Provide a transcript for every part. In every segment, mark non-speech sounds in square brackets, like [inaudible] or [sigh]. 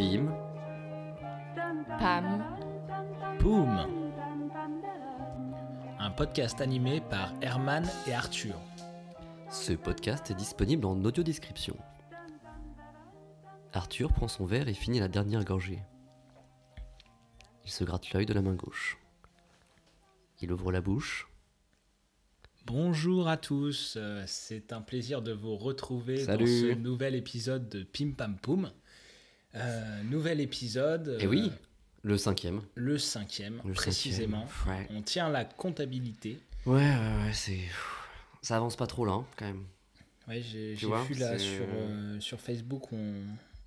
Pim. Pam. Boom Un podcast animé par Herman et Arthur. Ce podcast est disponible en audio description. Arthur prend son verre et finit la dernière gorgée. Il se gratte l'œil de la main gauche. Il ouvre la bouche. Bonjour à tous, euh, c'est un plaisir de vous retrouver Salut. dans ce nouvel épisode de Pim Pam Poum. Euh, nouvel épisode, Et euh, oui, le cinquième. le cinquième Le précisément. cinquième, Ouais. On tient la comptabilité. Ouais, ouais, ouais, c'est. Ça avance pas trop là, hein, quand même. Ouais, j'ai vu là sur, euh, sur Facebook, on,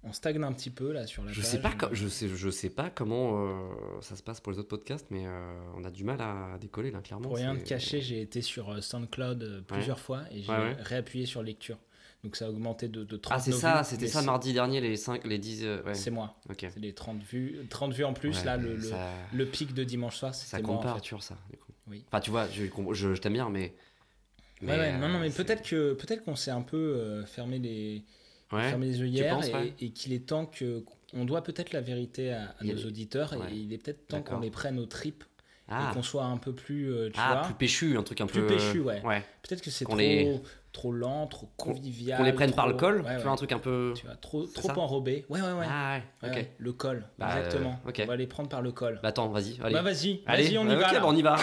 on stagne un petit peu là sur la Je page. sais pas, je sais, je sais pas comment euh, ça se passe pour les autres podcasts, mais euh, on a du mal à décoller là, clairement. Pour rien te cacher, j'ai été sur euh, SoundCloud euh, plusieurs fois et j'ai Ouais, ouais. réappuyé sur lecture. Donc ça a augmenté de, de 30 Ah, c'est ça, c'était mais ça mardi dernier, les 5, les 10. euh, ouais. C'est moi. Ok. C'est les 30 vues, 30 vues en plus. Ouais, là, le, le, ça, le pic de dimanche soir, ça compte moi. en fait. Ça, du coup. Oui. Enfin, tu vois, je, je, je t'aime bien, mais. Ouais, ouais, non, non, mais euh, c'est- peut-être qu'on s'est un peu euh, fermé les fermé les yeux hier penses, et, qu'il est temps que on doit peut-être la vérité à, nos auditeurs et il est peut-être temps qu'on les prenne aux tripes Ah, et qu'on soit un peu plus, euh, tu ah vois. plus péchu, un truc un Plus peu. péchu, ouais. Ouais. Peut-être que c'est trop les- trop lent, trop convivial. Qu'on les prenne par le col, ouais, tu ouais. vois, un truc un peu. Tu vois, trop trop enrobé. Ouais, ouais, ouais. Ah, ouais, Ouais, ok. ouais, Le col, Bah, exactement. euh. On va les prendre par le col. Bah, attends, vas-y, allez. Bah vas-y, vas-y, on y va. ok, bah, on y va.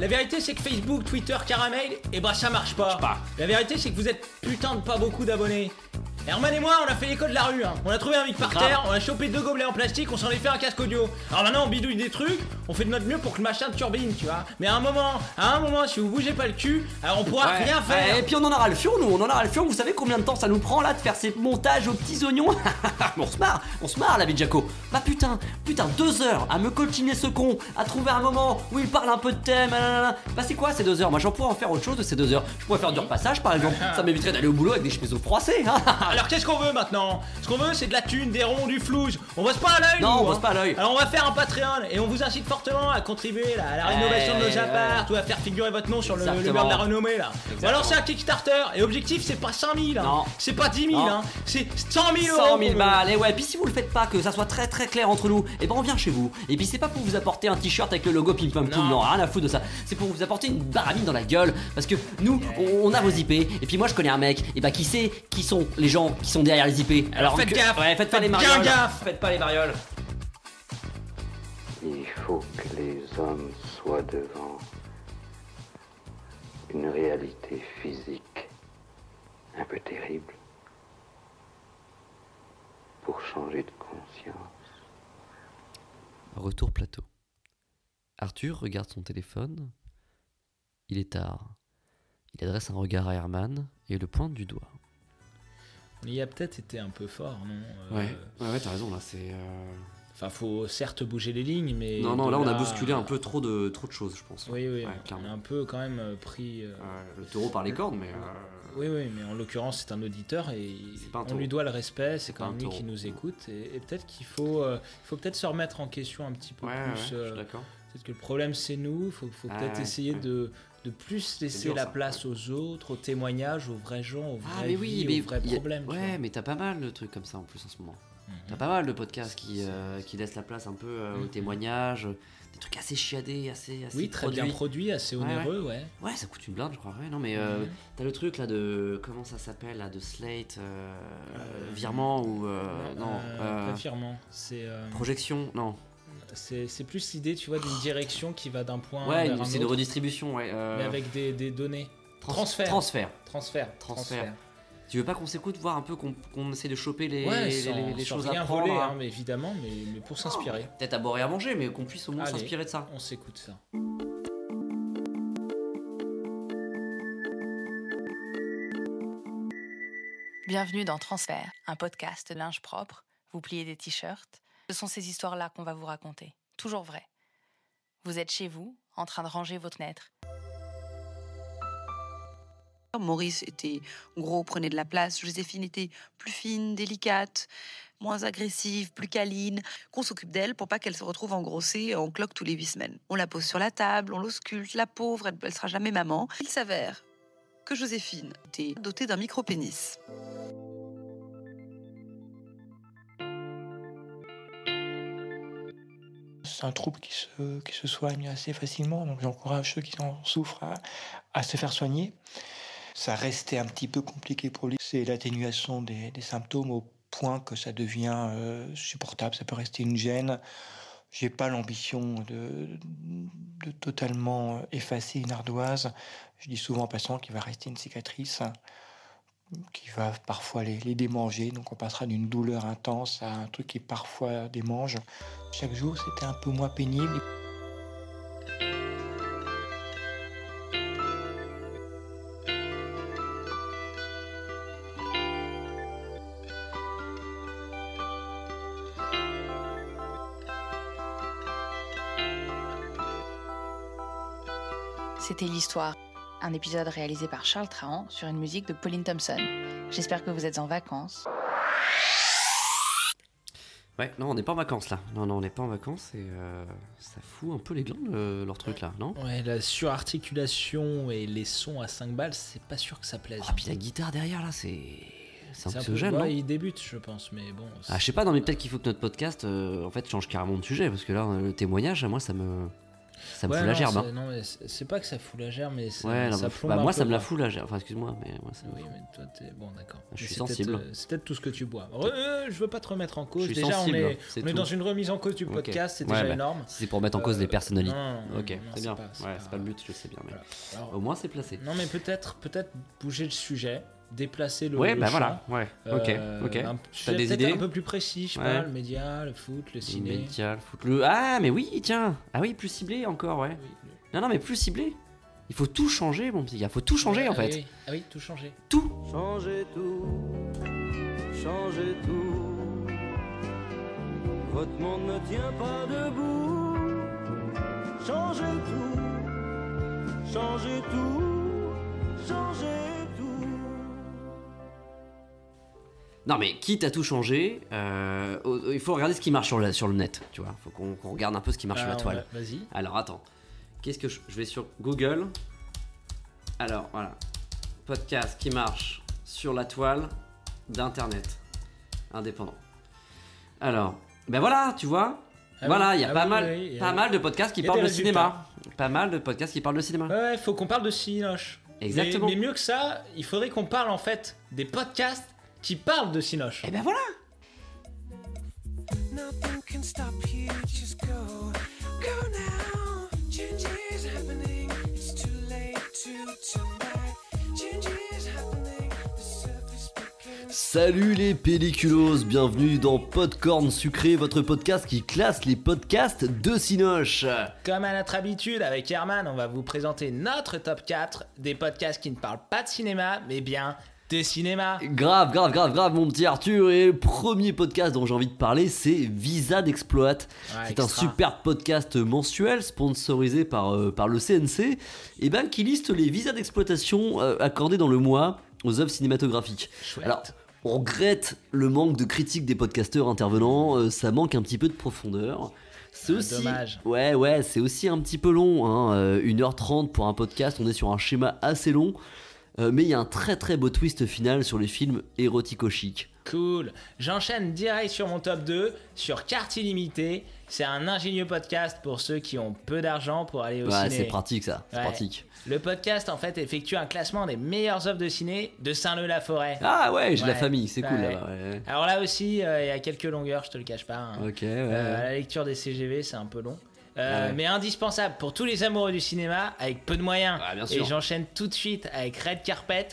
La vérité c'est que Facebook, Twitter, Caramel, et bah ça marche pas. La vérité c'est que vous êtes putain de pas beaucoup d'abonnés. Herman et moi on a fait l'école de la rue, hein. on a trouvé un mic par Grave. terre, on a chopé deux gobelets en plastique, on s'en est fait un casque audio. Alors maintenant on bidouille des trucs, on fait de notre mieux pour que le machin turbine, tu vois. Mais à un moment, à un moment, si vous bougez pas le cul, alors on pourra Ouais. rien faire. Ouais, et puis on en aura le fion, nous, on en aura le fion. Vous savez combien de temps ça nous prend là de faire ces montages aux petits oignons [laughs] On se marre, on se marre la vie de Jaco. Bah putain, putain, deux heures à me coltiner ce con, à trouver un moment où il parle un peu de thème. Bah c'est quoi ces deux heures? Moi j'en pourrais en faire autre chose de ces deux heures. Je pourrais faire du repassage par exemple. Ça m'éviterait d'aller au boulot avec des chemises froissées. [laughs] hein. Alors qu'est-ce qu'on veut maintenant Ce qu'on veut c'est de la thune, des ronds, du flouze. On bosse pas à l'œil Non, nous, on bosse hein. pas à l'œil. Alors on va faire un Patreon et on vous incite fortement à contribuer là, à la rénovation de nos Ouais, apparts ou à faire figurer votre nom sur le, le mur de la renommée là. Alors c'est un Kickstarter et objectif c'est pas 5000 hein. Non. c'est pas 10 000 Non. hein. c'est 100 000 euros. 100 000 qu'on veut. balles, et ouais, puis si vous le faites pas, que ça soit très très clair entre nous, et ben on vient chez vous. Et puis c'est pas pour vous apporter un t-shirt avec le logo Pim Pam Poum, Non. non, rien à foutre de ça. C'est pour vous apporter une baramine dans la gueule, parce que nous, on, on a vos IP, et puis moi je connais un mec, et bah qui sait qui sont les gens qui sont derrière les IP. Alors faites que- gaffe, ouais, faites pas les bien marioles, gaffe. faites pas les marioles. Il faut que les hommes soient devant une réalité physique un peu terrible pour changer de conscience. Retour plateau. Arthur regarde son téléphone. Il est tard. Il adresse un regard à Herman et le pointe du doigt. On y a peut-être été un peu fort non Euh, Ouais, ouais, ouais, t'as raison là, c'est. euh, Enfin faut certes bouger les lignes mais. Non, non, là on a bousculé un peu trop de, trop de choses, je pense. Oui oui, Ouais, on a un peu quand même euh, pris. euh, le taureau par les cornes, mais. euh, Oui, oui, mais en l'occurrence, c'est un auditeur et un on lui doit le respect. C'est quand même lui qui nous écoute. Et, et peut-être qu'il faut, il faut peut-être se remettre en question un petit peu Ouais, ouais, plus. je suis d'accord. peut-être que le problème, c'est nous. Il faut, faut peut-être essayer de, de plus laisser dur, la ça, place aux autres, aux témoignages, aux vrais gens, aux Ah, mais oui, vies, mais. aux vrais a- problèmes. Ouais, vois. mais t'as pas mal de trucs comme ça en plus en ce moment. Mhm. T'as pas mal de podcasts qui, euh, qui laissent la place un peu euh, aux Mhm. témoignages, des trucs assez chiadés, assez. assez Oui, très produits. bien produit, assez Ouais, ouais. onéreux, ouais. Ouais, ça coûte une blinde, je crois. Ouais, non, mais euh, Mhm. t'as le truc là de. Comment ça s'appelle là De Slate Virement ou. non. Pas firmement. C'est projection Non. C'est plus l'idée, tu vois, d'une direction qui va d'un point Ouais, vers un c'est une redistribution, ouais. euh, mais avec des, des données. trans- transfert. Transfert. Transfert. Transfert. Tu veux pas qu'on s'écoute, voir un peu qu'on essaie de choper les, Ouais, les, sans, les- les sans choses rien à prendre voler, hein. hein, mais évidemment, mais, mais pour s'inspirer. Peut-être à boire et à manger, mais qu'on puisse au moins s'inspirer de ça. On s'écoute ça. Bienvenue dans Transfert, un podcast de linge propre. Vous pliez des t-shirts. Ce sont ces histoires-là qu'on va vous raconter. Toujours vraies. Vous êtes chez vous, en train de ranger vos fenêtres. Maurice était gros, prenait de la place. Joséphine était plus fine, délicate, moins agressive, plus câline. Qu'on s'occupe d'elle pour pas qu'elle se retrouve engrossée en cloque tous les huit semaines. On la pose sur la table, on l'ausculte. La pauvre, elle, elle sera jamais maman. Il s'avère que Joséphine était dotée d'un micro-pénis. C'est un trouble qui se, qui se soigne assez facilement, donc j'encourage ceux qui en souffrent à, à se faire soigner. Ça restait un petit peu compliqué pour lui. C'est l'atténuation des, des symptômes au point que ça devient euh, supportable. Ça peut rester une gêne. J'ai pas l'ambition de, de totalement effacer une ardoise. Je dis souvent en passant qu'il va rester une cicatrice qui va parfois les, les démanger. Donc on passera d'une douleur intense à un truc qui parfois démange. Chaque jour, c'était un peu moins pénible. C'était l'histoire. Un épisode réalisé par Charles Trahan sur une musique de Pauline Thompson. J'espère que vous êtes en vacances. Ouais, non, on n'est pas en vacances là. Non, non, on n'est pas en vacances et euh, ça fout un peu les glandes euh, leur truc là, non? Ouais, la surarticulation et les sons à 5 balles, c'est pas sûr que ça plaise. Ah, puis la guitare derrière là, c'est. C'est C'est un peu- anxiogène, ouais, non? il débute, je pense, mais bon. Ah, je sais pas, non, mais peut-être qu'il faut que notre podcast euh, en fait change carrément de sujet parce que là, le témoignage, moi, ça me. Ça me Ouais, fout la gerbe. hein. Non, mais c'est pas que ça fout la gerbe, mais ça, Ouais, non, ça plombe bah, un moi, peu, ça me la fout la gerbe. Enfin, excuse-moi, mais moi, ça me- Oui, mais toi, t'es. Bon, d'accord. Je Mais suis c'est peut-être, sensible. euh, C'est peut-être tout ce que tu bois. Re- euh, je veux pas te remettre en cause. Je suis Déjà, sensible, on est, c'est on est dans une remise en cause du podcast, c'est Ouais, déjà bah, énorme. C'est pour mettre en cause Euh, les personnalités. non, ok, c'est bien. pas- c'est ouais, pas- c'est pas le but, je sais bien. Mais... Au moins, c'est placé. non, mais peut-être, peut-être bouger le sujet, déplacer le. ouais, le bah champ. voilà. Ouais, ok, Euh, ok. un- T'as des peut-être idées un peu plus précis, je sais Ouais. pas, le média, le foot, le ciné. Média, le foot, le- Ah, mais oui, tiens. Ah oui, plus ciblé encore, ouais. Oui, le- Non, non, mais plus ciblé. Il faut tout changer, mon petit gars. Faut tout changer, Ouais, en ah fait. oui, Ah oui, tout changer. Tout. Changez tout, changez tout. Votre monde ne tient pas debout. Changez tout, changez tout, changez Non, mais quitte à tout changer, euh, il faut regarder ce qui marche sur le, sur le net, tu vois. Faut qu'on qu'on regarde un peu ce qui marche sur Ah, la toile. on va- Vas-y. Alors, attends. Qu'est-ce que je... je vais sur Google? Alors, voilà. Podcast qui marche sur la toile d'Internet. Indépendant. Alors, ben voilà, tu vois. Ah voilà, oui, il y a ah pas, oui, mal, oui, il y a- pas mal de podcasts qui il y a parlent des de cinéma. Pas mal de podcasts qui parlent de cinéma. Ouais, faut qu'on parle de Cinoche. Exactement. Mais, mais mieux que ça, il faudrait qu'on parle en fait des podcasts qui parlent de Cinoche. Et ben voilà Nothing can stop you, just go. Go now. Change is happening. It's too late to turn back. Change is happening. The surface begins. Salut les pelliculos, bienvenue dans Podcorn Sucré, votre podcast qui classe les podcasts de Cinoche. Comme à notre habitude, avec Herman, on va vous présenter notre top 4 des podcasts qui ne parlent pas de cinéma, mais bien de cinéma. Grave, grave, grave, grave, mon petit Arthur. Et le premier podcast dont j'ai envie de parler, c'est Visa d'Exploit. c'est un super podcast mensuel sponsorisé par, euh, par le CNC, et ben, qui liste les visas d'exploitation euh, accordés dans le mois aux œuvres cinématographiques. Chouette. Alors, on regrette le manque de critique des podcasteurs intervenants, euh, ça manque un petit peu de profondeur. C'est Ah, aussi. dommage. Ouais, ouais, c'est aussi un petit peu long. Hein, euh, 1h30 pour un podcast, on est sur un schéma assez long. Euh, mais il y a un très très beau twist final sur les films érotico-chic. Cool. J'enchaîne direct sur mon top 2, sur Carte Illimitée. C'est un ingénieux podcast pour ceux qui ont peu d'argent pour aller au Ouais, ciné. c'est pratique ça, c'est Ouais. pratique. Le podcast, en fait, effectue un classement des meilleures œuvres de ciné de Saint-Leu-la-Forêt. Ah ouais, j'ai la famille, c'est cool là-bas. ouais. Alors là aussi, euh, il y a quelques longueurs, je te le cache pas. hein. Ok. Euh, ouais. la lecture des CGV, c'est un peu long. Euh, Ouais. Mais indispensable pour tous les amoureux du cinéma avec peu de moyens. Bien Et j'enchaîne tout de suite avec Red Carpet.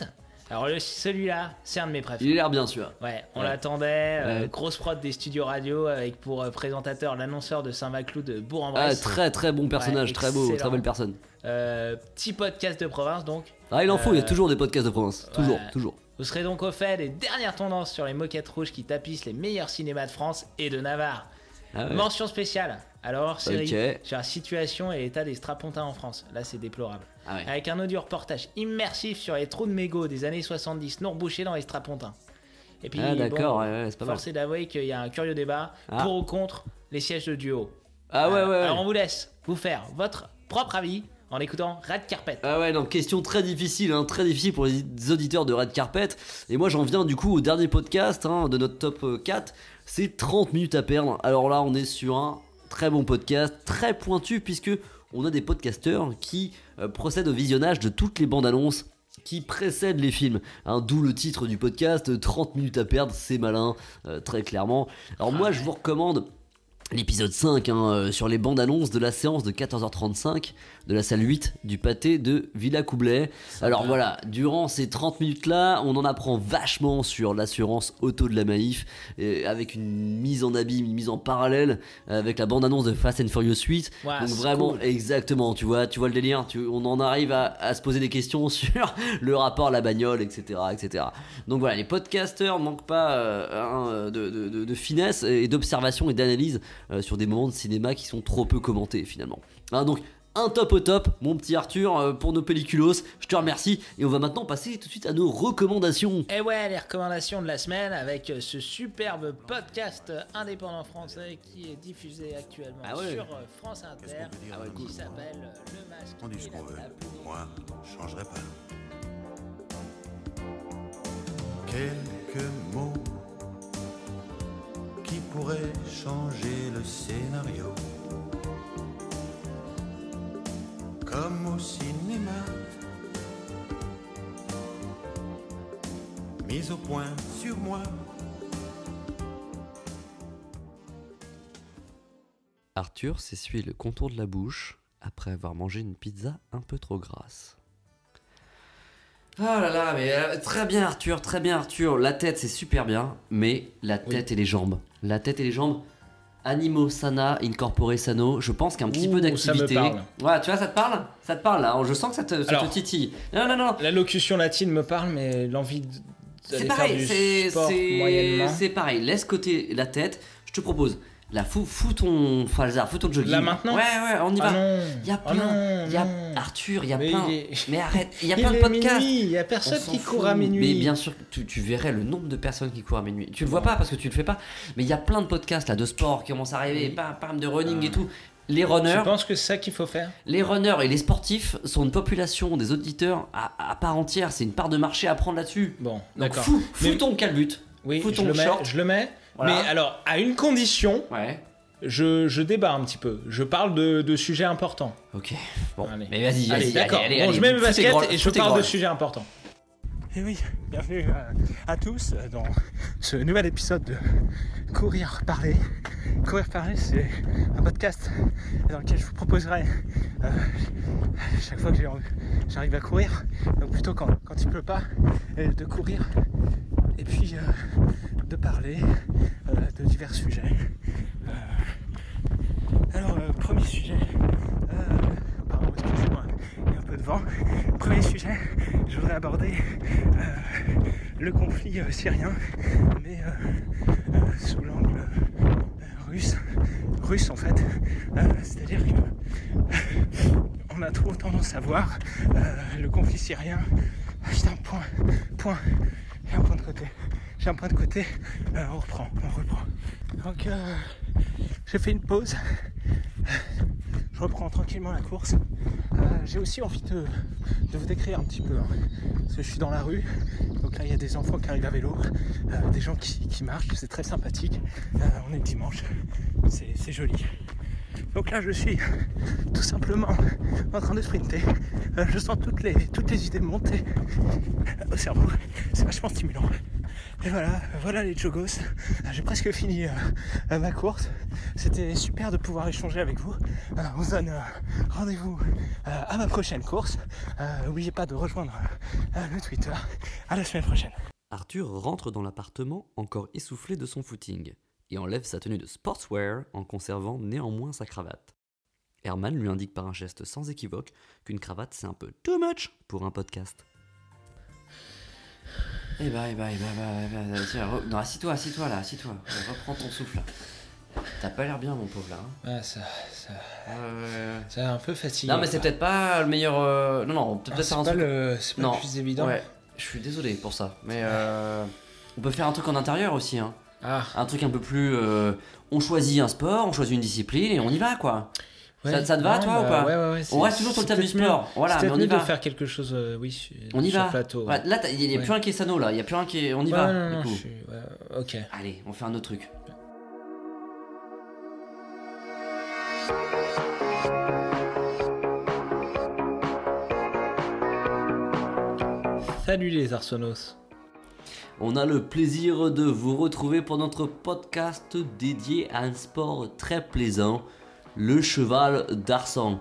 Alors celui-là, c'est un de mes Il préférés. a l'air bien sûr. Ouais, on Ouais. l'attendait. euh, Ouais. grosse prod des studios radio avec pour euh, présentateur l'annonceur de Saint-Maclou de Ah, Bourg-en-Bresse. très très bon personnage, Ouais, très beau, très belle personne. Euh, petit podcast de province donc. Ah, il en faut, il y a toujours des podcasts de province. Toujours, toujours. Vous serez donc au fait des dernières tendances sur les moquettes rouges qui tapissent les meilleurs cinémas de France et de Navarre. Ah. Mention spéciale Alors, série sur la situation et l'état des strapontins en France. Là, c'est déplorable. Ah ouais. Avec un audio reportage immersif sur les trous de mégots des années 70 non rebouchés dans les strapontins. Et puis, Ah, d'accord, bon, ouais, ouais, c'est pas mal. force est d'avouer qu'il y a un curieux débat Ah. pour ou contre les sièges de duo. Ah ouais, ouais, ouais. Alors, on vous laisse vous faire votre propre avis en écoutant Red Carpet. Ah ouais, donc question très difficile, hein, très difficile pour les auditeurs de Red Carpet. Et moi j'en viens du coup au dernier podcast hein, de notre top euh, 4. C'est 30 minutes à perdre. Alors là on est sur un très bon podcast, très pointu puisque on a des podcasteurs qui euh, procèdent au visionnage de toutes les bandes annonces qui précèdent les films. hein, D'où le titre du podcast, euh, 30 minutes à perdre, c'est malin, euh, très clairement. Alors moi je vous recommande l'épisode 5 hein, euh, sur les bandes annonces de la séance de 14h35 de la salle 8 du pâté de Villa Coublet. Alors voilà, durant ces 30 minutes là, on en apprend vachement sur l'assurance auto de la Maïf, et avec une mise en abîme, une mise en parallèle avec la bande annonce de Fast and Furious 8. Ouais, Donc vraiment, cool. exactement, tu vois, tu vois le délire, tu- on en arrive à, à se poser des questions [laughs] sur le rapport à la bagnole, etc. etc. Donc voilà, les podcasteurs manquent pas euh, hein, de, de- de- de finesse et d'observation et d'analyse euh, sur des moments de cinéma qui sont trop peu commentés finalement. Hein, donc un top au top, mon petit Arthur, euh, pour nos pelliculos, je te remercie et on va maintenant passer tout de suite à nos recommandations. Et ouais, les recommandations de la semaine avec euh, ce superbe podcast indépendant français qui est diffusé actuellement Ah ouais. sur euh, France Inter Ah ouais, qui s'appelle euh, Le Masque. On dit ce qu'on veut. Moi, je changerai pas. Quelques mots qui pourraient changer le scénario. Comme au cinéma. Mise au point sur moi. Arthur s'essuie le contour de la bouche après avoir mangé une pizza un peu trop grasse. Ah là là, mais euh, très bien Arthur, très bien Arthur. La tête c'est super bien, mais la tête et les jambes. La tête et les jambes. Animo sana, incorpore sano. Je pense qu'un petit Ouh, peu ça me d'activité. parle. Ouais, tu vois, ça te parle? Ça te parle là? Je sens que ça te, ça titille. Non, non, non. La locution latine me parle, mais l'envie de- C'est pareil, c'est c'est pareil. Laisse côté la tête. Je te propose. Là, fous, fous ton Falzar, fous ton jogging. Là, maintenant Ouais, ouais, on y Ah va. Il y a ah plein. y a. Arthur, il y a plein. Mais arrête, il y a plein de podcasts. il y a On personne qui court à minuit. Mais bien sûr, tu, verrais le nombre de personnes qui courent à minuit. Tu le vois pas parce que tu le fais pas. Mais il y a plein de podcasts là de sport qui commencent à arriver, pam, pam, de running Ah. et tout. Les Je runners, pense que c'est ça qu'il faut faire? les runners et les sportifs sont une population des auditeurs à, part entière. C'est une part de marché à prendre là-dessus. Bon, d'accord. fous, ton calbut. Oui, je le, mets, Voilà. Mais alors, à une condition, Ouais. je, je débat un petit peu. Je parle de, de sujets importants. Ok. Bon. Allez. Mais vas-y, Allez, vas-y. d'accord. allez, Bon, allez, je mets mes baskets et je parle de sujets importants. Et oui, bienvenue à, à tous dans ce nouvel épisode de Courir Parler. Courir Parler, c'est un podcast dans lequel je vous proposerai euh, chaque fois que j'ai envie- j'arrive à courir, donc plutôt quand, quand il pleut pas, euh, de courir et puis euh, de parler euh, de divers sujets. Euh, alors, euh, premier sujet. Pardon, excusez-moi, il y a un peu de vent. Premier sujet, je voudrais aborder le conflit syrien, mais sous l'angle russe. Russe en fait. C'est-à-dire que on a trop tendance à voir le conflit syrien. Ah, Putain, point, point. J'ai un point de côté. J'ai un point de côté. Euh, on reprend, on reprend. Donc euh, j'ai fait une pause. Je reprends tranquillement la course. Euh, j'ai aussi envie de, de vous décrire un petit peu. hein. Parce que je suis dans la rue. Donc là, il y a des enfants qui arrivent à vélo, des gens qui, qui marchent. C'est très sympathique. On est dimanche. C'est joli. Donc là, je suis tout simplement en train de sprinter. Je sens toutes les, toutes les idées monter au cerveau. C'est vachement stimulant. Et voilà, voilà les jogos. Euh, J'ai presque fini euh, euh, ma course. C'était super de pouvoir échanger avec vous. On se donne euh, rendez-vous à ma prochaine course. N'oubliez pas de rejoindre le Twitter. À la semaine prochaine. Arthur rentre dans l'appartement encore essoufflé de son footing et enlève sa tenue de sportswear en conservant néanmoins sa cravate. Herman lui indique par un geste sans équivoque qu'une cravate c'est un peu too much pour un podcast. Eh bah, eh bah, eh bah, bah, tiens, re- non, assis-toi, assis-toi là, assis-toi. Reprends ton souffle. T'as pas l'air bien, mon pauvre là. hein. Ah, ça, ça, Euh, ça a un peu fatigué. Non, mais c'est peut-être pas le meilleur. euh, Non, non, on peut Ah, peut-être c'est faire un pas truc. le, c'est pas le plus évident. Ouais, je suis désolé pour ça. Mais euh, on peut faire un truc en intérieur aussi. Hein. Ah, Un truc un peu plus. euh, on choisit un sport, on choisit une discipline et on y va quoi. Ouais. Ça- ça te va, Non, toi, ou bah, pas ouais, ouais, ouais, On reste toujours sur le thème du mieux. sport. Voilà, mais on y va. de faire quelque chose, euh, oui, sur, On y sur va. plateau. ouais. Voilà, là, il n'y a Ouais. plus un qui est sano là. Il y a plus un qui est. On y Ouais, va. non, du non, coup. je suis- ouais, ok. Allez, on fait un autre truc. Salut les Arsonos. On a le plaisir de vous retrouver pour notre podcast dédié à un sport très plaisant, le cheval d'arçon.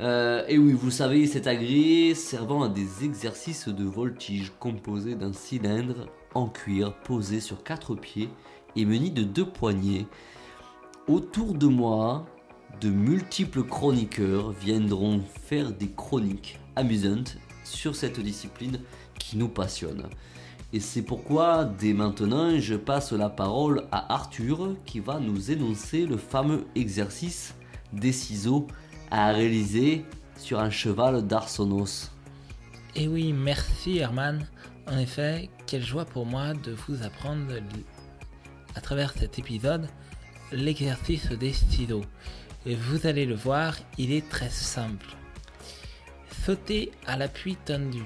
Euh, et oui, vous savez, c'est agréé servant à des exercices de voltige composés d'un cylindre en cuir posé sur quatre pieds et muni de deux poignées. Autour de moi, de multiples chroniqueurs viendront faire des chroniques amusantes sur cette discipline qui nous passionne. Et c'est pourquoi, dès maintenant, je passe la parole à Arthur qui va nous énoncer le fameux exercice des ciseaux à réaliser sur un cheval d'Arsonos. Et oui, merci Herman. En effet, quelle joie pour moi de vous apprendre à travers cet épisode l'exercice des ciseaux. Et vous allez le voir, il est très simple. Sautez à l'appui tendu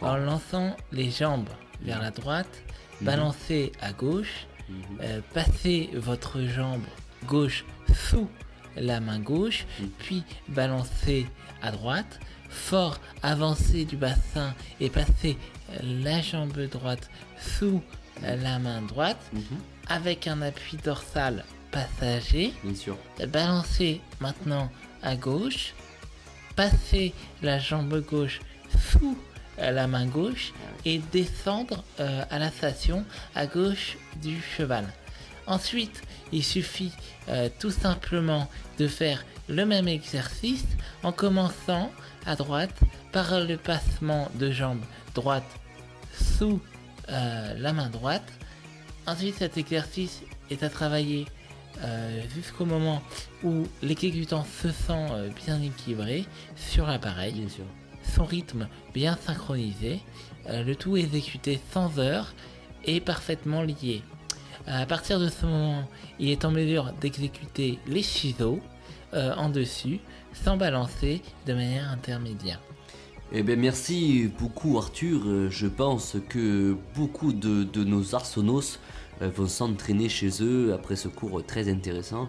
en lançant les jambes vers la droite, Mhm. balancez à gauche, Mhm. euh, passez votre jambe gauche sous la main gauche, puis balancez à droite, fort avancez du bassin et passez euh, la jambe droite sous la main droite Mhm. avec un appui dorsal passager. Bien sûr. Balancez maintenant à gauche, passez la jambe gauche sous la main gauche et descendre euh, à la station à gauche du cheval. Ensuite, il suffit euh, tout simplement de faire le même exercice en commençant à droite par le passement de jambe droite sous euh, la main droite. Ensuite, cet exercice est à travailler euh, jusqu'au moment où l'exécutant se sent bien équilibré sur l'appareil, Bien son rythme bien synchronisé, le tout exécuté sans heure et parfaitement lié. À partir de ce moment, il est en mesure d'exécuter les ciseaux euh, en dessus sans balancer de manière intermédiaire. Eh bien, merci beaucoup, Arthur. Euh, Je pense que beaucoup de, de nos Arsonos euh, vont s'entraîner chez eux après ce cours très intéressant.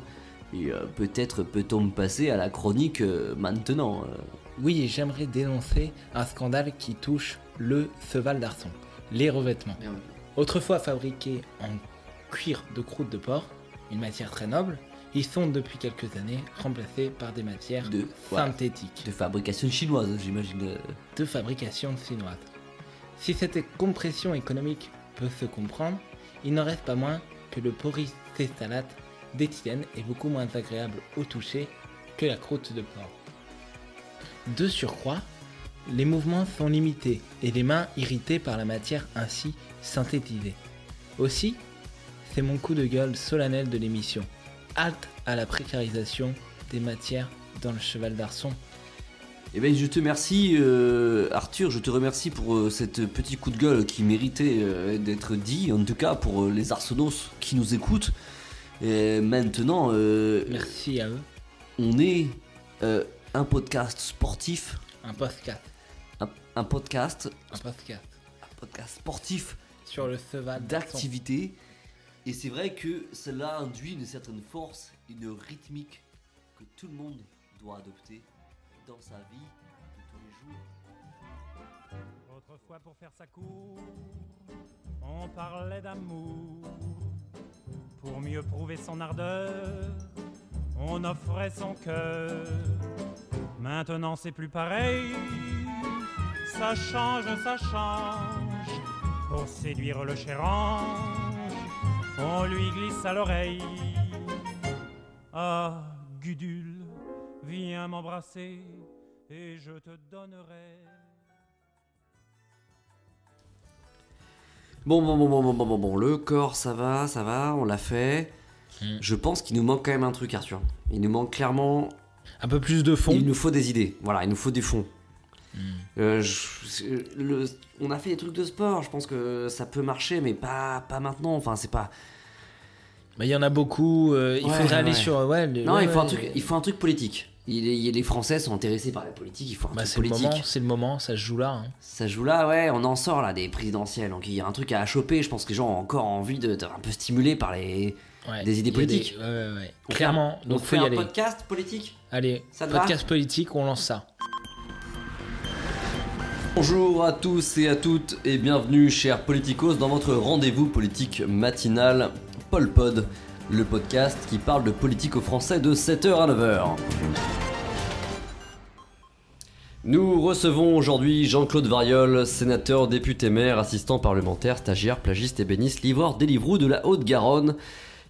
Et euh, peut-être peut-on passer à la chronique euh, maintenant. euh. Oui, et j'aimerais dénoncer un scandale qui touche le cheval d'arçon, les revêtements. Autrefois fabriqués en cuir de croûte de porc, une matière très noble, ils sont depuis quelques années remplacés par des matières De- ouais. synthétiques De fabrication chinoise, j'imagine. euh. de fabrication chinoise. Si cette compression économique peut se comprendre, il n'en reste pas moins que le polycéstalate d'éthylène est beaucoup moins agréable au toucher que la croûte de porc. De surcroît, les mouvements sont limités et les mains irritées par la matière ainsi synthétisée. Aussi, c'est mon coup de gueule solennel de l'émission. Halte à la précarisation des matières dans le cheval d'arçon. Eh bien, je te remercie, euh, Arthur. Je te remercie pour euh, cette petit coup de gueule qui méritait euh, d'être dit, en tout cas pour les Arsenos qui nous écoutent. Et maintenant, euh, Merci à eux. on est un podcast sportif, Un podcast. un, un podcast, Un podcast. un podcast sportif Sur le cheval d'arçon. d'activité. Et c'est vrai que cela induit une certaine force, une rythmique que tout le monde doit adopter dans sa vie de tous les jours. Autrefois pour faire sa cour, on parlait d'amour. Pour mieux prouver son ardeur, on offrait son cœur. Maintenant c'est plus pareil, ça change, ça change. Pour séduire le cher ange, on lui glisse à l'oreille. Ah, Gudule, viens m'embrasser et je te donnerai. Bon, bon, bon, bon, bon, bon, bon, bon, le corps, ça va, ça va, on l'a fait. Je pense qu'il nous manque quand même un truc, Arthur. Il nous manque clairement. Un peu plus de fond. Il nous faut des idées. Voilà, il nous faut du fond. Euh, je- le- on a fait des trucs de sport. Je pense que ça peut marcher, mais pas, pas maintenant. Enfin, c'est pas. Mais il y en a beaucoup. euh, il Ouais, faudrait aller sur. Ouais, le- Non, il faut un truc. Il faut un truc politique. Il les Français sont intéressés par la politique. Il faut un Bah, truc c'est le politique. moment, c'est le moment, ça se joue là. hein. Ça joue là, ouais, on en sort là des présidentielles. Donc il y a un truc à choper. Je pense que les gens ont encore envie d'être un peu stimulés par les Ouais, des idées des- politiques. ouais, ouais, Clairement, donc on faut y un aller. podcast politique? Allez, Ça te va? podcast politique, on lance ça. Bonjour à tous et à toutes et bienvenue chers politicos dans votre rendez-vous politique matinal Paul Pod, le podcast qui parle de politique aux Français de 7h à 9h. Nous recevons aujourd'hui Jean-Claude Variol, sénateur, député maire, assistant parlementaire, stagiaire, plagiste, ébéniste, livreur, délivrou de la Haute-Garonne,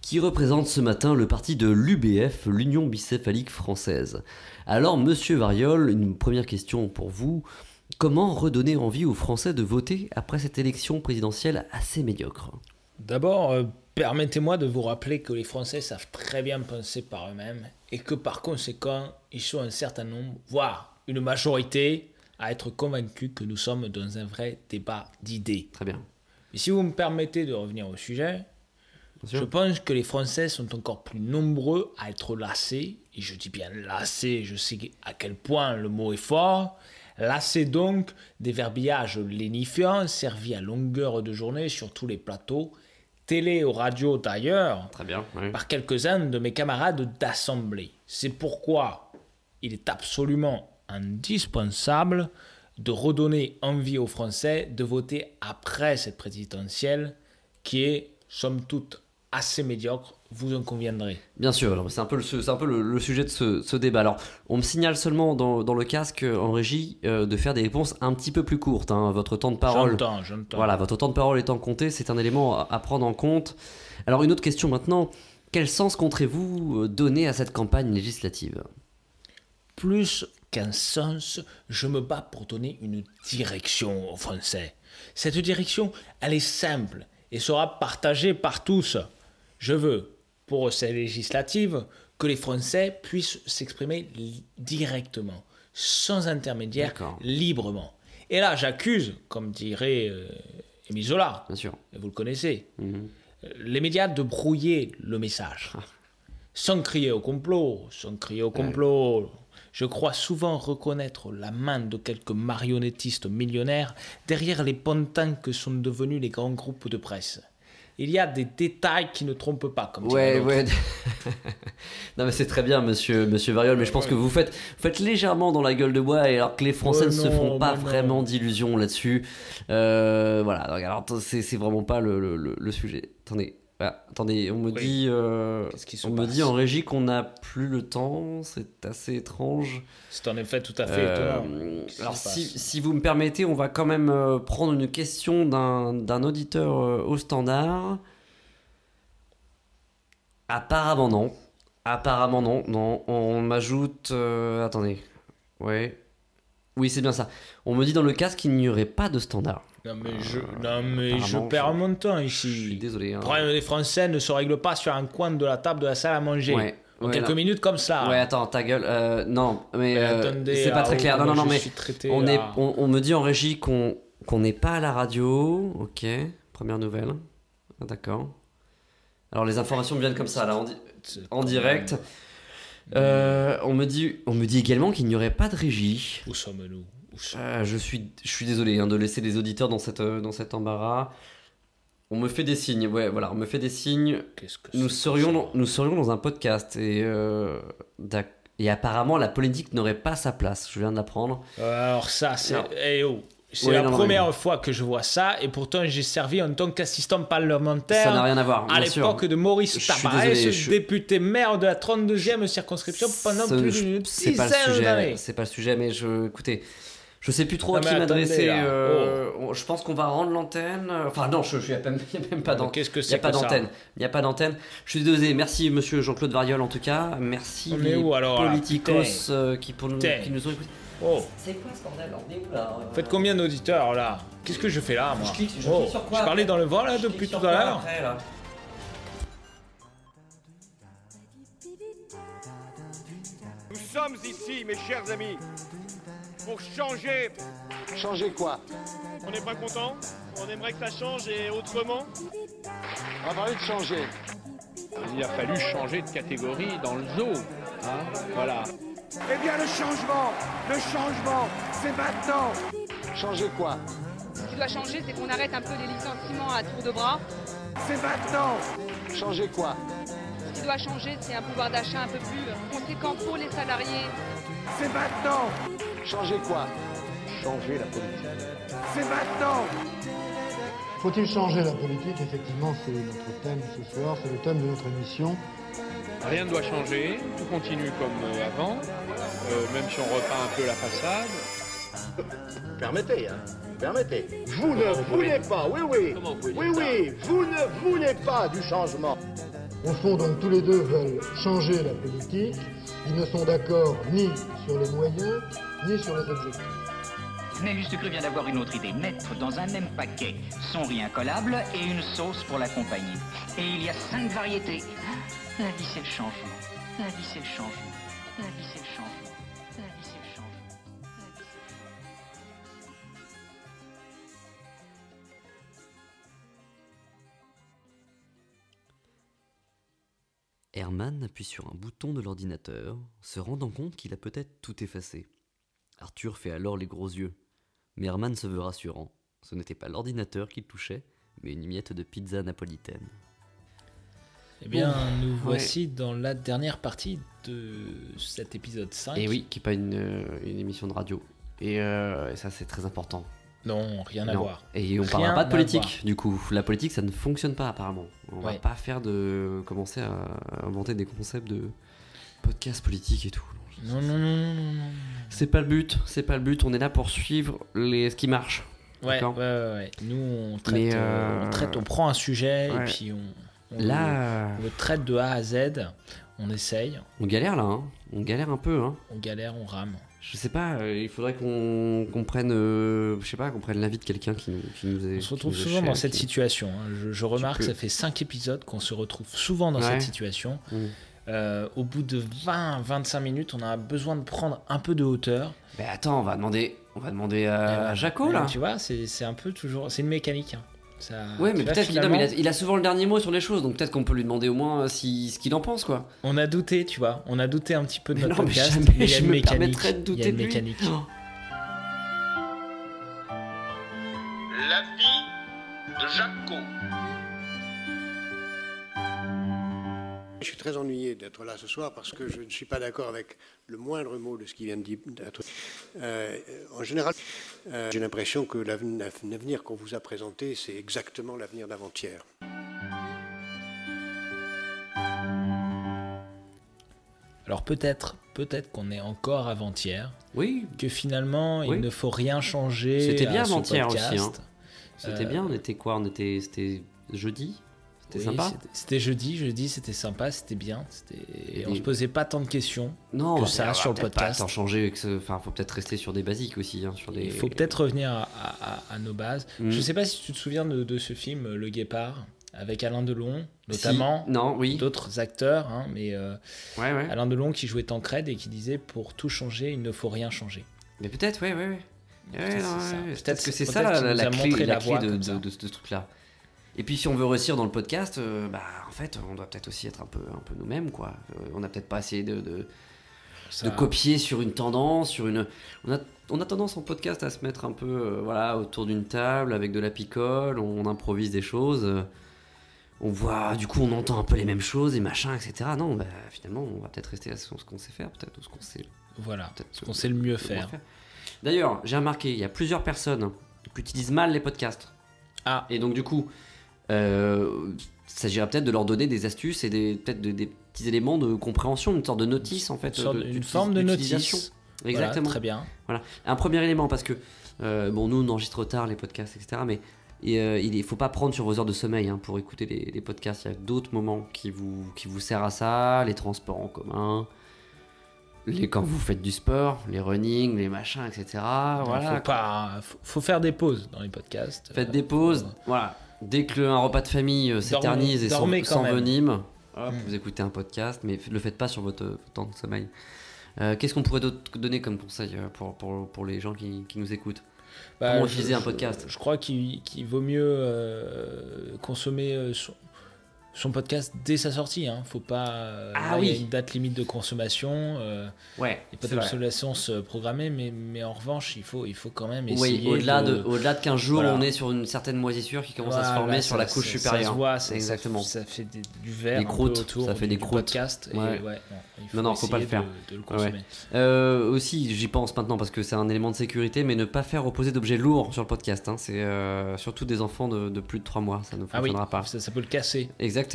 qui représente ce matin le parti de l'UBF, l'Union bicéphalique française. Alors, monsieur Variol, une première question pour vous. Comment redonner envie aux Français de voter après cette élection présidentielle assez médiocre? D'abord, euh, permettez-moi de vous rappeler que les Français savent très bien penser par eux-mêmes et que par conséquent, ils sont un certain nombre, voire une majorité, à être convaincus que nous sommes dans un vrai débat d'idées. Très bien. Mais si vous me permettez de revenir au sujet, je pense que les Français sont encore plus nombreux à être lassés, et je dis bien lassés, je sais à quel point le mot est fort, lassés donc des verbiages lénifiants servis à longueur de journée sur tous les plateaux, télé ou radio d'ailleurs, oui. par quelques-uns de mes camarades d'assemblée. C'est pourquoi il est absolument indispensable de redonner envie aux Français de voter après cette présidentielle qui est, somme toute, assez médiocre, vous en conviendrez. Bien sûr, c'est un peu, le, c'est un peu le, le sujet de ce, ce débat. Alors, on me signale seulement dans, dans le casque en régie euh, de faire des réponses un petit peu plus courtes. hein. Votre temps de parole. J'entends, j'entends. Voilà, votre temps de parole étant compté, c'est un élément à, à prendre en compte. Alors, une autre question maintenant. Quel sens compterez-vous euh, donner à cette campagne législative? Plus qu'un sens, je me bats pour donner une direction aux Français. Cette direction, elle est simple et sera partagée par tous. Je veux, pour ces législatives, que les Français puissent s'exprimer directement, sans intermédiaire, librement. Et là, j'accuse, comme dirait euh, Émile Zola, Bien sûr. et vous le connaissez, Mhm. les médias de brouiller le message. Sans crier au complot, sans crier au complot. Je crois souvent reconnaître la main de quelques marionnettistes millionnaires derrière les pantins que sont devenus les grands groupes de presse. Il y a des détails qui ne trompent pas, comme Ouais, ouais. [laughs] non, mais c'est très bien, monsieur, monsieur Variol, mais je pense que vous faites, vous faites légèrement dans la gueule de bois, et alors que les Français ne se font pas vraiment d'illusions là-dessus. Euh, voilà, alors c'est vraiment pas le- le sujet. Attendez, voilà, attendez, on me Oui. dit, euh, on me dit en régie qu'on n'a plus le temps, c'est assez étrange. C'est en effet tout à fait Euh, étonnant. Alors si, si vous me permettez, on va quand même euh, prendre une question d'un d'un auditeur au standard. Apparemment non. Apparemment non. Non, on m'ajoute... euh, attendez. Ouais. Oui, c'est bien ça. On me dit dans le casque qu'il n'y aurait pas de standard. Non mais je, non, mais je perds mon temps Je suis ici. désolé. hein. Le problème des Français ne se règle pas sur un coin de la table de la salle à manger. Ouais. En Ouais, quelques minutes comme ça. Ouais, attends, ta gueule. Euh, non, mais, Mais euh, c'est pas ah, très clair. Non, non, non, mais on, est, on, on me dit en régie qu'on qu'on n'est pas à la radio. Ok, première nouvelle. Ah, D'accord. Alors les informations viennent comme ça, là, en, di- direct. Euh, on, me dit, on me dit également qu'il n'y aurait pas de régie. Où sommes-nous? Euh, je, suis, je suis désolé hein, de laisser les auditeurs dans, cette, euh, dans cet embarras. On me fait des signes, ouais, voilà, on me fait des signes. Qu'est-ce que Nous serions, dans, nous serions dans un podcast et, euh, et apparemment la politique n'aurait pas sa place. Je viens de l'apprendre. Alors ça, c'est... Eh oh c'est Ouais, la non, première fois que je vois ça et pourtant j'ai servi en tant qu'assistant parlementaire Ça n'a rien à voir. à l'époque de Maurice Tabarès, je- député maire de la 32e circonscription pendant plus d'une dizaine d'années. C'est pas le sujet, mais je, écoutez, je sais plus trop à qui m'adresser. Euh, je pense qu'on va rendre l'antenne. Enfin, non, je, je, il n'y a, même pas d'antenne. Qu'est-ce que c'est Il n'y a pas d'antenne. Il n'y a pas d'antenne. Je suis désolé. Merci, monsieur Jean-Claude Variol, en tout cas. Merci, les politicos euh, qui, pour nous, qui nous ont écoutés. Oh. C'est quoi ce bordel On est où là euh... Faites combien d'auditeurs là? Qu'est-ce que je fais là moi Je, clique, oh. sur quoi, je parlais dans le vent là depuis tout à l'heure Nous sommes ici, mes chers amis, pour changer. Changer quoi? On n'est pas content? On aimerait que ça change et autrement? On va parler de changer. Il a fallu changer de catégorie dans le zoo. hein, voilà. Eh bien, le changement, le changement, c'est maintenant. Changer quoi? Ce qui doit changer, c'est qu'on arrête un peu les licenciements à tour de bras. C'est maintenant. Changer quoi? Ce qui doit changer, c'est un pouvoir d'achat un peu plus conséquent pour les salariés. C'est maintenant. Changer quoi? Changer la politique. C'est maintenant. Faut-il changer la politique? Effectivement, c'est notre thème ce soir, c'est le thème de notre émission. Rien ne doit changer, tout continue comme euh, avant, euh, même si on repeint un peu la façade. Permettez, hein Permettez. Vous ne voulez pas, oui, oui. Oui, oui, vous ne voulez pas du changement. Au fond, donc, tous les deux veulent changer la politique. Ils ne sont d'accord ni sur les moyens, ni sur les objectifs. Nellus Ducru vient d'avoir une autre idée. Mettre dans un même paquet son riz incollable et une sauce pour l'accompagner. Et il y a cinq variétés. La vie, c'est le changement. La vie, c'est le changement. La vie, c'est le changement. Herman appuie sur un bouton de l'ordinateur, se rendant compte qu'il a peut-être tout effacé. Arthur fait alors les gros yeux. Mais Herman se veut rassurant. Ce n'était pas l'ordinateur qu'il touchait, mais une miette de pizza napolitaine. Eh bien, Bon, nous ouais. voici dans la dernière partie de cet épisode 5. Et oui, qui n'est pas une, euh, une émission de radio. Et, euh, et ça, c'est très important. Non, rien à Non. voir. Et on Rien parlera pas de politique, du coup. La politique, ça ne fonctionne pas, apparemment. On va Ouais. pas faire de. commencer à inventer des concepts de podcast politique et tout. Non, non, non, non, non, non. C'est pas le but, c'est pas le but. On est là pour suivre les... ce qui marche. Ouais, ouais, ouais, ouais. Nous, on traite, Mais, euh, euh, on traite, on prend un sujet ouais. et puis on, on Là, le, on le traite de A à Z. On essaye, On galère là, hein. on galère un peu. Hein. on galère, on rame. Je sais pas, euh, il faudrait qu'on qu'on prenne, euh, je sais pas, qu'on prenne l'avis de quelqu'un qui nous, qui nous est. On se retrouve souvent dans cette situation. hein. Je, je remarque, ça fait 5 épisodes qu'on se retrouve souvent dans Ouais. cette situation. Mm. Euh, au bout de 20-25 minutes, on a besoin de prendre un peu de hauteur. Mais attends, on va demander, on va demander à, à Jaco là. Tu vois, c'est c'est un peu toujours. C'est une mécanique. hein. Ça, Ouais, mais peut-être mais il, a, finalement, il a souvent le dernier mot sur les choses, donc peut-être qu'on peut lui demander au moins euh, si, ce qu'il en pense, quoi. On a douté, tu vois. On a douté un petit peu de Mais notre non, mais podcast. jamais mais il y a je une me mécanique. permettrais de Il y douter a une de lui. mécanique. Oh. La vie de Jaco. Je suis très ennuyé d'être là ce soir parce que je ne suis pas d'accord avec le moindre mot de ce qui vient de dire. d'être- Euh, en général, euh, j'ai l'impression que l'aven- l'avenir qu'on vous a présenté, c'est exactement l'avenir d'avant-hier. Alors peut-être, peut-être qu'on est encore avant-hier. Oui. Que finalement, Oui. il ne faut rien changer. C'était bien avant-hier aussi. Hein. C'était Euh, bien, on était quoi? On était, c'était jeudi? C'était oui, sympa. c'était- jeudi, jeudi, c'était sympa, c'était bien. Et On se posait pas tant de questions Non, que ça sur le peut-être pas podcast. tant changer. Enfin, faut peut-être rester sur des basiques aussi, hein, sur des. Il faut peut-être revenir à, à- à- à nos bases. Mm. Je sais pas si tu te souviens de, de ce film Le Guépard avec Alain Delon, notamment. Si. Non, oui. D'autres acteurs, hein, mais euh, Ouais, ouais. Alain Delon qui jouait Tancred et qui disait pour tout changer, il ne faut rien changer. Mais peut-être, ouais, ouais, ouais. Peut-être Ouais, c'est ça. que peut-être ça la, la- clé, montré la clé de ce truc-là. Et puis si on veut réussir dans le podcast, euh, bah en fait on doit peut-être aussi être un peu, un peu nous-mêmes quoi. Euh, on n'a peut-être pas essayé de, de, Ça- de copier sur une tendance, sur une. On a, on a tendance en podcast à se mettre un peu euh, voilà autour d'une table avec de la picole, on, improvise des choses. on voit, du coup on entend un peu les mêmes choses et machin, etc. Non, bah finalement on va peut-être rester à ce qu'on sait faire, peut-être ou ce qu'on sait. Voilà, ce qu'on sait le mieux faire. D'ailleurs, j'ai remarqué, il y a plusieurs personnes qui utilisent mal les podcasts. Ah. Et donc, du coup, euh, il s'agirait peut-être de leur donner des astuces et des, peut-être de- des petits éléments de compréhension, une sorte de notice en fait. Une sorte- de- une forme de notice. Voilà, Exactement. très bien. Voilà. Un premier élément, parce que, euh, bon, nous, on enregistre tard les podcasts, etc. Mais et, euh, il ne faut pas prendre sur vos heures de sommeil hein, pour écouter les, les podcasts. Il y a d'autres moments qui vous, qui vous servent à ça, les transports en commun. Les, quand vous faites du sport, les running, les machins, etc. Voilà. Faut, pas, faut, faut faire des pauses dans les podcasts. Faites des pauses. Voilà. Dès que le- un repas de famille euh, s'éternise et dormez sans, quand sans même. venime, hop, Mm. vous écoutez un podcast, mais f- le faites pas sur votre, votre temps de sommeil. Euh, Qu'est-ce qu'on pourrait donner comme conseil euh, pour, pour, pour les gens qui, qui nous écoutent? Bah, Comment utiliser un podcast? Je crois qu'il qu'il vaut mieux euh, consommer euh, son, son podcast dès sa sortie. Hein. Faut pas. euh, Ah là, Il y a oui. une date limite de consommation. euh, Ouais, Il n'y a pas d'obsolescence euh, programmée, mais, mais en revanche, il faut, il faut quand même Oui, essayer. au-delà de, au-delà de 15 jours, Voilà. on est sur une certaine moisissure qui commence à se former sur ça- la couche ça- supérieure. Ça se voit, ça, Exactement. Ça, fait des- du verre Des un peu croûtes, autour ça fait du, des croûtes. podcast. Et Ouais. ouais, non, il faut non, non, faut pas le faire. De, de le Ouais. consommer. Euh, aussi, j'y pense maintenant parce que c'est un élément de sécurité, mais ne pas faire reposer d'objets lourds sur le podcast. hein. C'est euh, surtout des enfants de, de plus de 3 mois, ça ne Ah oui, fonctionnera pas. ça, ça peut le casser. Exactement.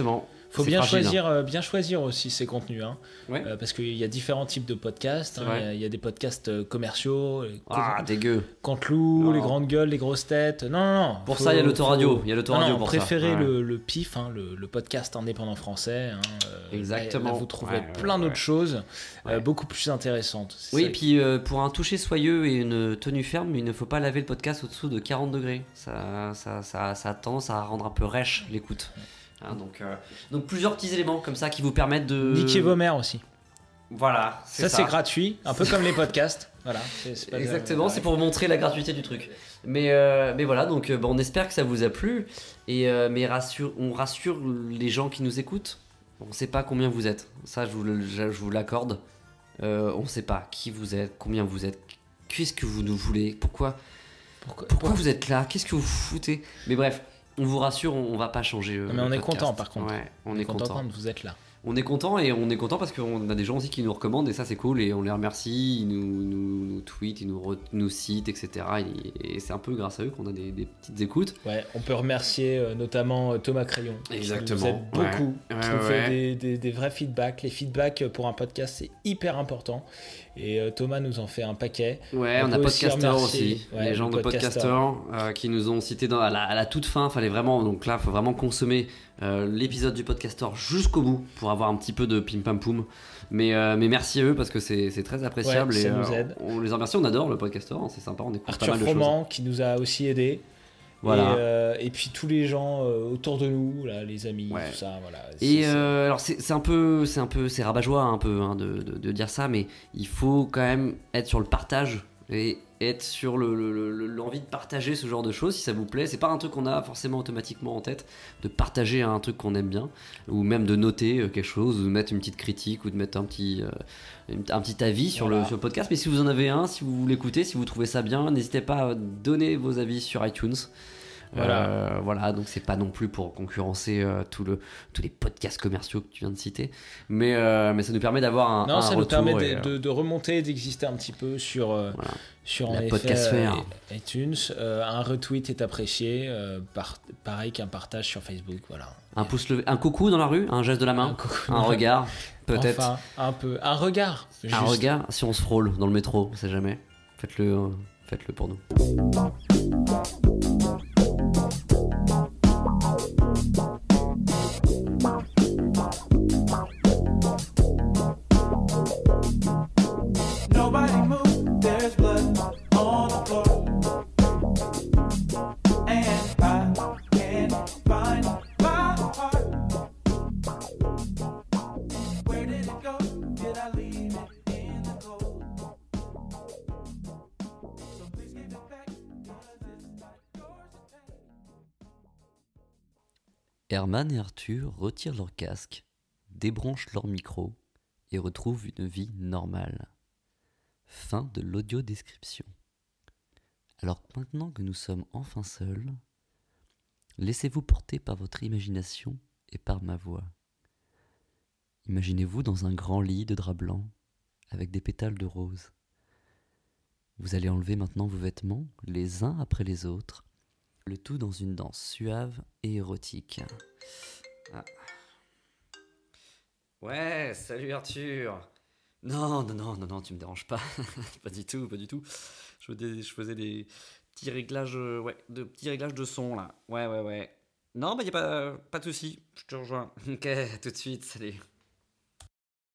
Faut bien fragile, hein. choisir, euh, bien choisir aussi ses contenus, hein. Ouais. Euh, parce qu'il y a différents types de podcasts. Hein. Il y a- il y, a des podcasts euh, commerciaux, Ah, co- dégueu. Canteloup, Non. les grandes gueules, les grosses têtes. Non, non, non. Pour ça, il y a l'autoradio. Il y a l'autoradio pour ça. préférez Ouais. le, le PIF, le, le podcast indépendant français. Exactement. Là, là, vous trouverez Ouais, ouais, plein d'autres choses, euh, beaucoup plus intéressantes. Oui, ça et puis euh, pour un toucher soyeux et une tenue ferme, il ne faut pas laver le podcast au-dessous de 40 degrés. Ça, ça, ça, ça a tendance à rendre un peu rêche l'écoute. Hein, donc, euh, donc plusieurs petits éléments comme ça qui vous permettent de. Niquez vos mères aussi. Voilà. Ça, c'est gratuit, un peu comme les [laughs] podcasts. Voilà. pas Exactement, c'est pour montrer la gratuité du truc. Mais, euh, mais voilà, donc euh, bon, on espère que ça vous a plu. Et, euh, mais rassure, on rassure les gens qui nous écoutent. On ne sait pas combien vous êtes. Ça, je vous, le- je, je vous l'accorde. On ne sait pas qui vous êtes, combien vous êtes, qu'est-ce que vous nous voulez, pourquoi, pourquoi, vous êtes là, qu'est-ce que vous foutez. Mais bref, on vous rassure, on, on va pas changer. euh, Mais on est podcast. content par contre. Ouais, on, est content. quand vous êtes là. On est content et on est content parce qu'on a des gens aussi qui nous recommandent et ça c'est cool et on les remercie, ils nous, nous, nous tweetent, ils nous, re- nous citent, etc. Et, et c'est un peu grâce à eux qu'on a des, des petites écoutes. Ouais, on peut remercier euh, notamment euh, Thomas Crayon. Exactement. Qui nous aide beaucoup. Ouais. qui Ouais, nous fait des, des- des vrais feedbacks. Les feedbacks pour un podcast, c'est hyper important. Et euh, Thomas nous en fait un paquet. Ouais, on, a peut aussi Podcaster aussi, ouais, les gens de Podcaster qui nous ont cité dans, à, la, à la toute fin. Fallait vraiment, donc là, faut vraiment consommer euh, l'épisode du Podcaster jusqu'au bout pour avoir un petit peu de pim pam poum. Mais, euh, mais merci à eux parce que c'est très appréciable Ouais, et ça euh, nous aide. on les remercie. On adore le Podcaster, hein, c'est sympa, on écoute Arthur pas mal de Froment choses. qui nous a aussi aidé. Voilà. Et, euh, et puis tous les gens euh, autour de nous, là, les amis, tout ça, voilà. Et euh, alors c'est c'est un peu, c'est un peu, c'est rabat-joie un peu hein, de, de- de dire ça, mais il faut quand même être sur le partage et être sur le- le- le- l'envie de partager ce genre de choses si ça vous plaît. C'est pas un truc qu'on a forcément automatiquement en tête de partager un truc qu'on aime bien ou même de noter euh, quelque chose ou de mettre une petite critique ou de mettre un petit, euh, une- un petit avis sur, Voilà. sur le podcast. Mais si vous en avez un, si vous l'écoutez, si vous trouvez ça bien, n'hésitez pas à donner vos avis sur iTunes. Voilà. Euh, voilà, donc c'est pas non plus pour concurrencer euh, tout le, tous les podcasts commerciaux que tu viens de citer, mais, euh, mais ça nous permet d'avoir un, Non, un ça nous retour permet et, de, euh, de- de remonter, d'exister un petit peu sur, euh, sur La iTunes. Un retweet est apprécié, par- pareil qu'un partage sur Facebook. Voilà. un pouce levé, un coucou dans la rue, un geste de la main, un, regard, peut-être. Enfin, un peu. Un regard. un juste. regard, si on se frôle dans le métro, on sait jamais. Faites-le, faites-le pour nous. Herman et Arthur retirent leur casque, débranchent leur micro et retrouvent une vie normale. Fin de l'audio description. Alors maintenant que nous sommes enfin seuls, laissez-vous porter par votre imagination et par ma voix. Imaginez-vous dans un grand lit de drap blanc avec des pétales de rose. Vous allez enlever maintenant vos vêtements, les uns après les autres, le tout dans une danse suave et érotique. Ah. Ouais, salut Arthur. Non, non, non, non, non, tu me déranges pas. [laughs] pas du tout, pas du tout. Je faisais, des petits réglages, euh, ouais, de petits réglages de son là. Ouais, ouais, ouais. Non, bah y a pas, pas de souci. Je te rejoins. [laughs] Ok, tout de suite, salut.